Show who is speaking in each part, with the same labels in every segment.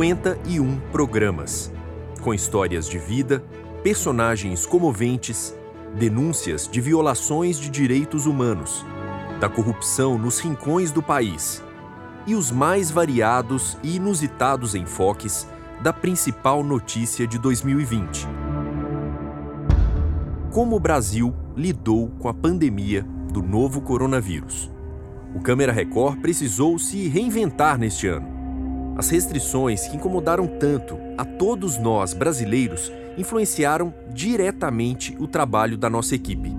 Speaker 1: 51 programas, com histórias de vida, personagens comoventes, denúncias de violações de direitos humanos, da corrupção nos rincões do país e os mais variados e inusitados enfoques da principal notícia de 2020. Como o Brasil lidou com a pandemia do novo coronavírus. O Câmera Record precisou se reinventar neste ano. As restrições que incomodaram tanto a todos nós brasileiros influenciaram diretamente o trabalho da nossa equipe.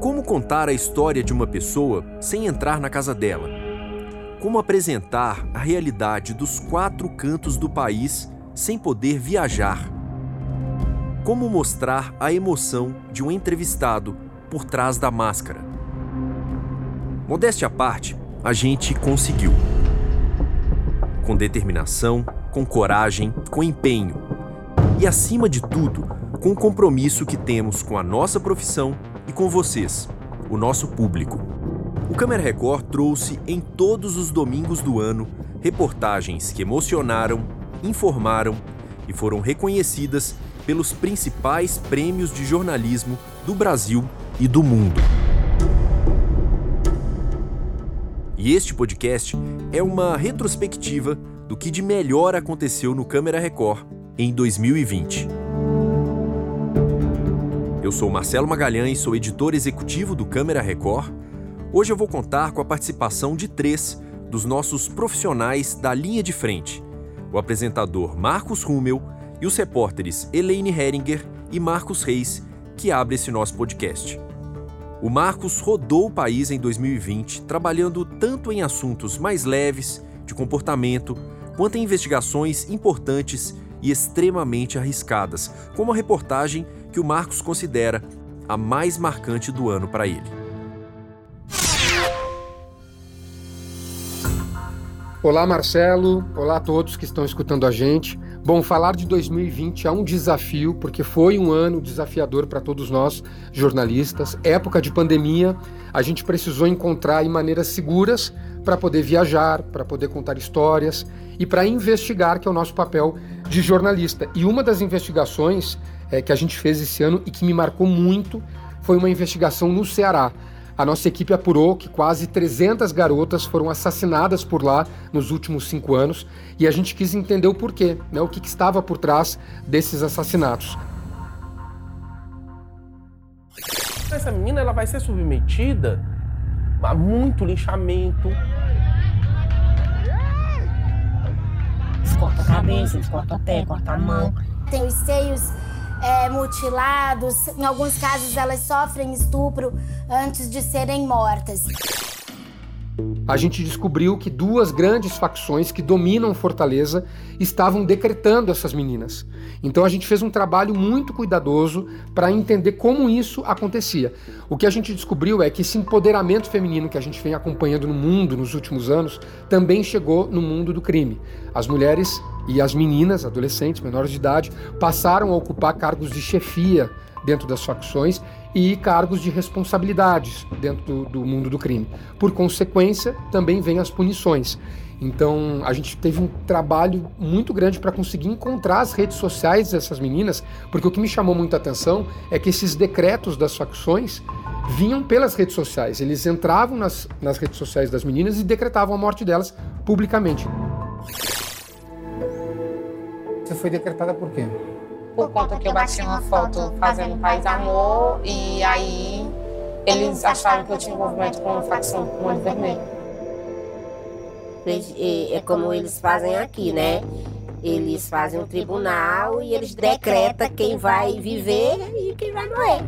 Speaker 1: Como contar a história de uma pessoa sem entrar na casa dela? Como apresentar a realidade dos quatro cantos do país sem poder viajar? Como mostrar a emoção de um entrevistado por trás da máscara? Modéstia à parte, a gente conseguiu. Com determinação, com coragem, com empenho e, acima de tudo, com o compromisso que temos com a nossa profissão e com vocês, o nosso público. O Câmera Record trouxe em todos os domingos do ano reportagens que emocionaram, informaram e foram reconhecidas pelos principais prêmios de jornalismo do Brasil e do mundo. E este podcast é uma retrospectiva do que de melhor aconteceu no Câmera Record em 2020. Eu sou Marcelo Magalhães, sou editor executivo do Câmera Record. Hoje eu vou contar com a participação de três dos nossos profissionais da linha de frente: o apresentador Marcos Rummel e os repórteres Elaine Heringer e Marcos Reis, que abre esse nosso podcast. O Marcos rodou o país em 2020, trabalhando tanto em assuntos mais leves, de comportamento, quanto em investigações importantes e extremamente arriscadas, como a reportagem que o Marcos considera a mais marcante do ano para ele.
Speaker 2: Olá, Marcelo. Olá a todos que estão escutando a gente. Bom, falar de 2020 é um desafio, porque foi um ano desafiador para todos nós, jornalistas. Época de pandemia, a gente precisou encontrar maneiras seguras para poder viajar, para poder contar histórias e para investigar, que é o nosso papel de jornalista. E uma das investigações é, que a gente fez esse ano e que me marcou muito foi uma investigação no Ceará a nossa equipe apurou que quase 300 garotas foram assassinadas por lá nos últimos cinco anos e a gente quis entender o porquê, né, o que, que estava por trás desses assassinatos.
Speaker 3: Essa menina ela vai ser submetida a muito linchamento.
Speaker 4: Eles cortam a cabeça, eles cortam a pé, cortam a mão.
Speaker 5: Tem os seios é, mutilados. Em alguns casos, elas sofrem estupro antes de serem mortas.
Speaker 2: A gente descobriu que duas grandes facções que dominam Fortaleza estavam decretando essas meninas. Então a gente fez um trabalho muito cuidadoso para entender como isso acontecia. O que a gente descobriu é que esse empoderamento feminino que a gente vem acompanhando no mundo nos últimos anos também chegou no mundo do crime. As mulheres e as meninas, adolescentes, menores de idade, passaram a ocupar cargos de chefia dentro das facções e cargos de responsabilidades dentro do, do, mundo do crime. Por consequência, também vêm as punições. Então, a gente teve um trabalho muito grande para conseguir encontrar as redes sociais dessas meninas, porque o que me chamou muita atenção é que esses decretos das facções vinham pelas redes sociais. Eles entravam nas, nas redes sociais das meninas e decretavam a morte delas publicamente.
Speaker 6: Você foi decretada por quê?
Speaker 4: Por conta que eu bati uma foto fazendo paz amor e aí eles acharam que eu tinha envolvimento com a facção com o vermelho. É como eles fazem aqui, né? Eles fazem um tribunal e eles decretam quem vai viver e quem vai morrer.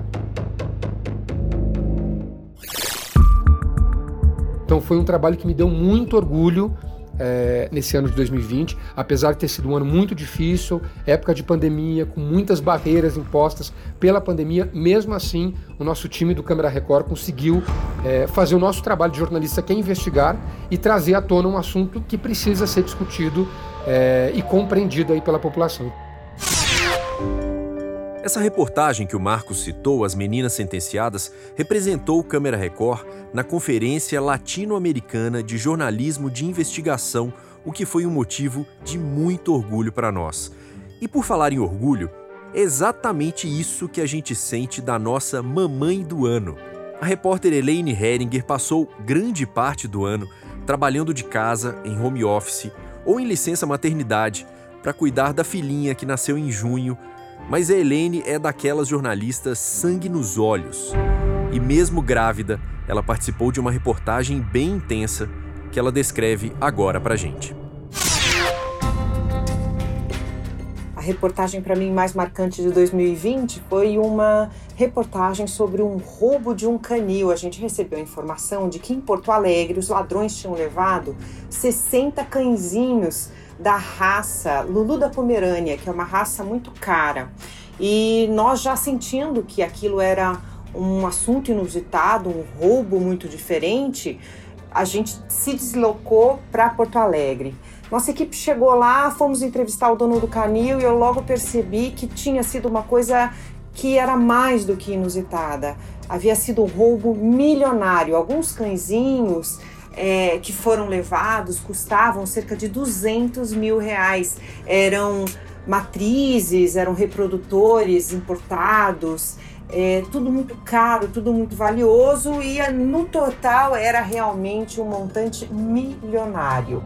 Speaker 2: Então foi um trabalho que me deu muito orgulho é, nesse ano de 2020, apesar de ter sido um ano muito difícil, época de pandemia, com muitas barreiras impostas pela pandemia, mesmo assim, o nosso time do Câmara Record conseguiu é, fazer o nosso trabalho de jornalista, que é investigar e trazer à tona um assunto que precisa ser discutido é, e compreendido aí pela população.
Speaker 1: Essa reportagem que o Marcos citou, As Meninas Sentenciadas, representou o Câmera Record na Conferência Latino-Americana de Jornalismo de Investigação, o que foi um motivo de muito orgulho para nós. E por falar em orgulho, é exatamente isso que a gente sente da nossa mamãe do ano. A repórter Elaine Heringer passou grande parte do ano trabalhando de casa, em home office ou em licença maternidade para cuidar da filhinha que nasceu em junho, mas a Elaine é daquelas jornalistas sangue nos olhos. E mesmo grávida, ela participou de uma reportagem bem intensa que ela descreve agora pra gente.
Speaker 7: reportagem para mim mais marcante de 2020 foi uma reportagem sobre um roubo de um canil. A gente recebeu a informação de que em Porto Alegre os ladrões tinham levado 60 cãezinhos da raça Lulu da Pomerânia, que é uma raça muito cara. E nós já sentindo que aquilo era um assunto inusitado, um roubo muito diferente, a gente se deslocou para Porto Alegre. Nossa equipe chegou lá, fomos entrevistar o dono do canil e eu logo percebi que tinha sido uma coisa que era mais do que inusitada. Havia sido um roubo milionário. Alguns cãezinhos é, que foram levados custavam cerca de 200 mil reais. Eram matrizes, eram reprodutores importados. É, tudo muito caro, tudo muito valioso e no total era realmente um montante milionário.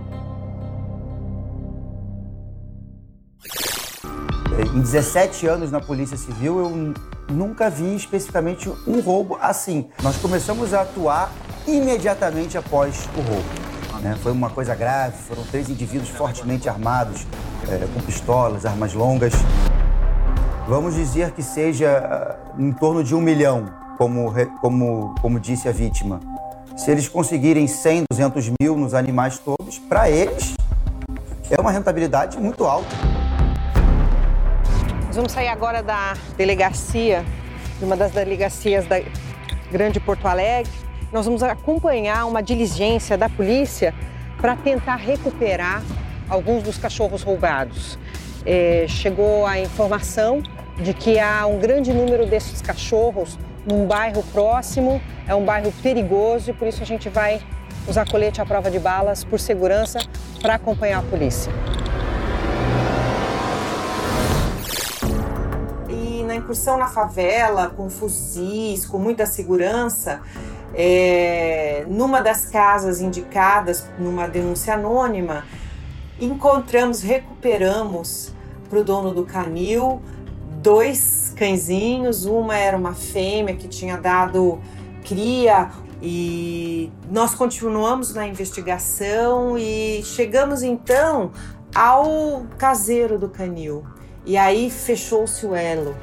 Speaker 8: Em 17 anos na Polícia Civil, eu nunca vi especificamente um roubo assim. Nós começamos a atuar imediatamente após o roubo. Né? Foi uma coisa grave, foram três indivíduos fortemente armados, é, com pistolas, armas longas. Vamos dizer que seja uh, em torno de um milhão, como, como, como disse a vítima. Se eles conseguirem 100, 200 mil nos animais todos, para eles é uma rentabilidade muito alta.
Speaker 7: Nós vamos sair agora da delegacia, de uma das delegacias da Grande Porto Alegre. Nós vamos acompanhar uma diligência da polícia para tentar recuperar alguns dos cachorros roubados. É, chegou a informação de que há um grande número desses cachorros num bairro próximo, é um bairro perigoso e por isso a gente vai usar colete à prova de balas por segurança para acompanhar a polícia. incursão na favela, com fuzis, com muita segurança, é, numa das casas indicadas numa denúncia anônima, encontramos, recuperamos para o dono do canil dois cãezinhos. Uma era uma fêmea que tinha dado cria e nós continuamos na investigação e chegamos então ao caseiro do canil. E aí fechou-se o elo.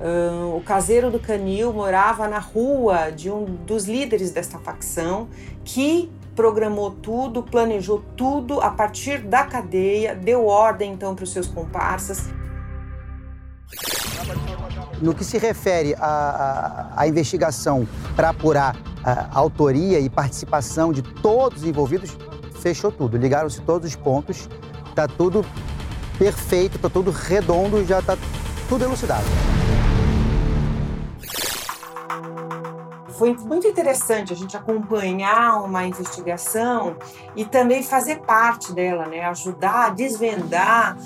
Speaker 7: Uh, o caseiro do canil morava na rua de um dos líderes desta facção que programou tudo, planejou tudo a partir da cadeia, deu ordem então para os seus comparsas.
Speaker 8: No que se refere à, investigação para apurar a autoria e participação de todos os envolvidos, fechou tudo. Ligaram-se todos os pontos, está tudo perfeito, está tudo redondo, já está tudo elucidado.
Speaker 7: Foi muito interessante a gente acompanhar uma investigação e também fazer parte dela, né? ajudar a desvendar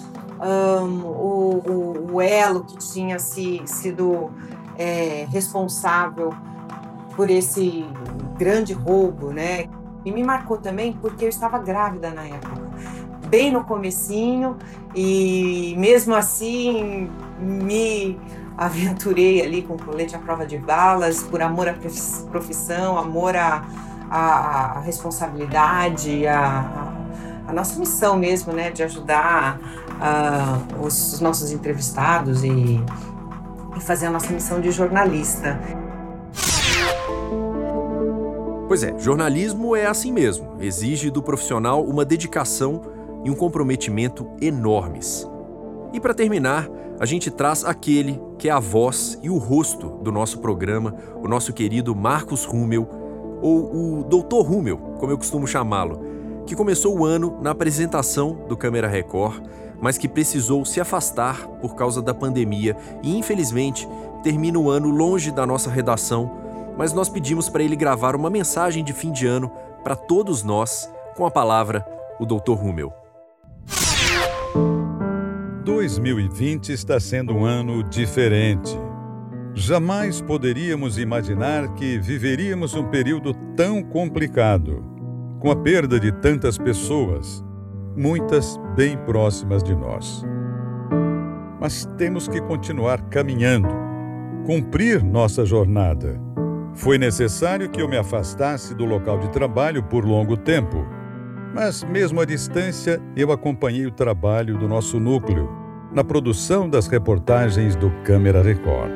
Speaker 7: um, o, o, o, elo que tinha se, sido é, responsável por esse grande roubo, né? E me marcou também porque eu estava grávida na época, bem no comecinho, e mesmo assim me aventurei ali com colete à prova de balas, por amor à profissão, amor à, à responsabilidade, à, à, nossa missão mesmo, né, de ajudar uh, os, os, nossos entrevistados e, e fazer a nossa missão de jornalista.
Speaker 1: Pois é, jornalismo é assim mesmo. Exige do profissional uma dedicação e um comprometimento enormes. E para terminar, a gente traz aquele que é a voz e o rosto do nosso programa, o nosso querido Marcos Rummel, ou o Doutor Rummel, como eu costumo chamá-lo, que começou o ano na apresentação do Câmera Record, mas que precisou se afastar por causa da pandemia e, infelizmente, termina o ano longe da nossa redação, mas nós pedimos para ele gravar uma mensagem de fim de ano para todos nós com a palavra o Doutor Rummel.
Speaker 9: 2020 está sendo um ano diferente. Jamais poderíamos imaginar que viveríamos um período tão complicado, com a perda de tantas pessoas, muitas bem próximas de nós. Mas temos que continuar caminhando, cumprir nossa jornada. Foi necessário que eu me afastasse do local de trabalho por longo tempo, mas mesmo à distância eu acompanhei o trabalho do nosso núcleo na produção das reportagens do Câmara Record.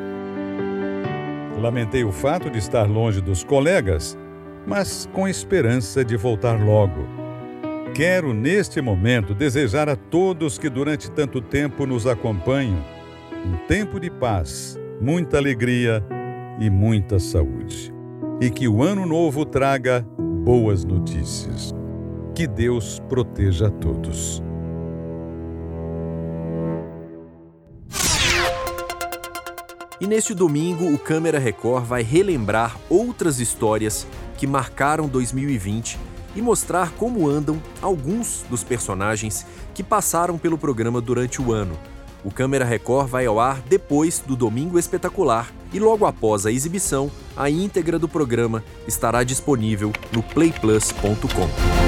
Speaker 9: Lamentei o fato de estar longe dos colegas, mas com esperança de voltar logo. Quero, neste momento, desejar a todos que durante tanto tempo nos acompanham um tempo de paz, muita alegria e muita saúde. E que o ano novo traga boas notícias. Que Deus proteja a todos.
Speaker 1: E neste domingo, o Câmera Record vai relembrar outras histórias que marcaram 2020 e mostrar como andam alguns dos personagens que passaram pelo programa durante o ano. O Câmera Record vai ao ar depois do Domingo Espetacular e logo após a exibição, a íntegra do programa estará disponível no playplus.com.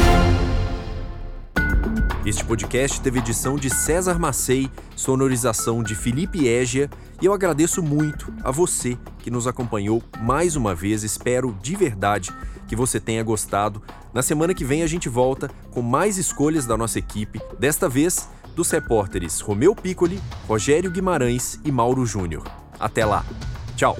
Speaker 1: Este podcast teve edição de César Macei, sonorização de Felipe Égia e eu agradeço muito a você que nos acompanhou mais uma vez. Espero de verdade que você tenha gostado. Na semana que vem a gente volta com mais escolhas da nossa equipe, desta vez dos repórteres Romeu Piccoli, Rogério Guimarães e Mauro Júnior. Até lá. Tchau.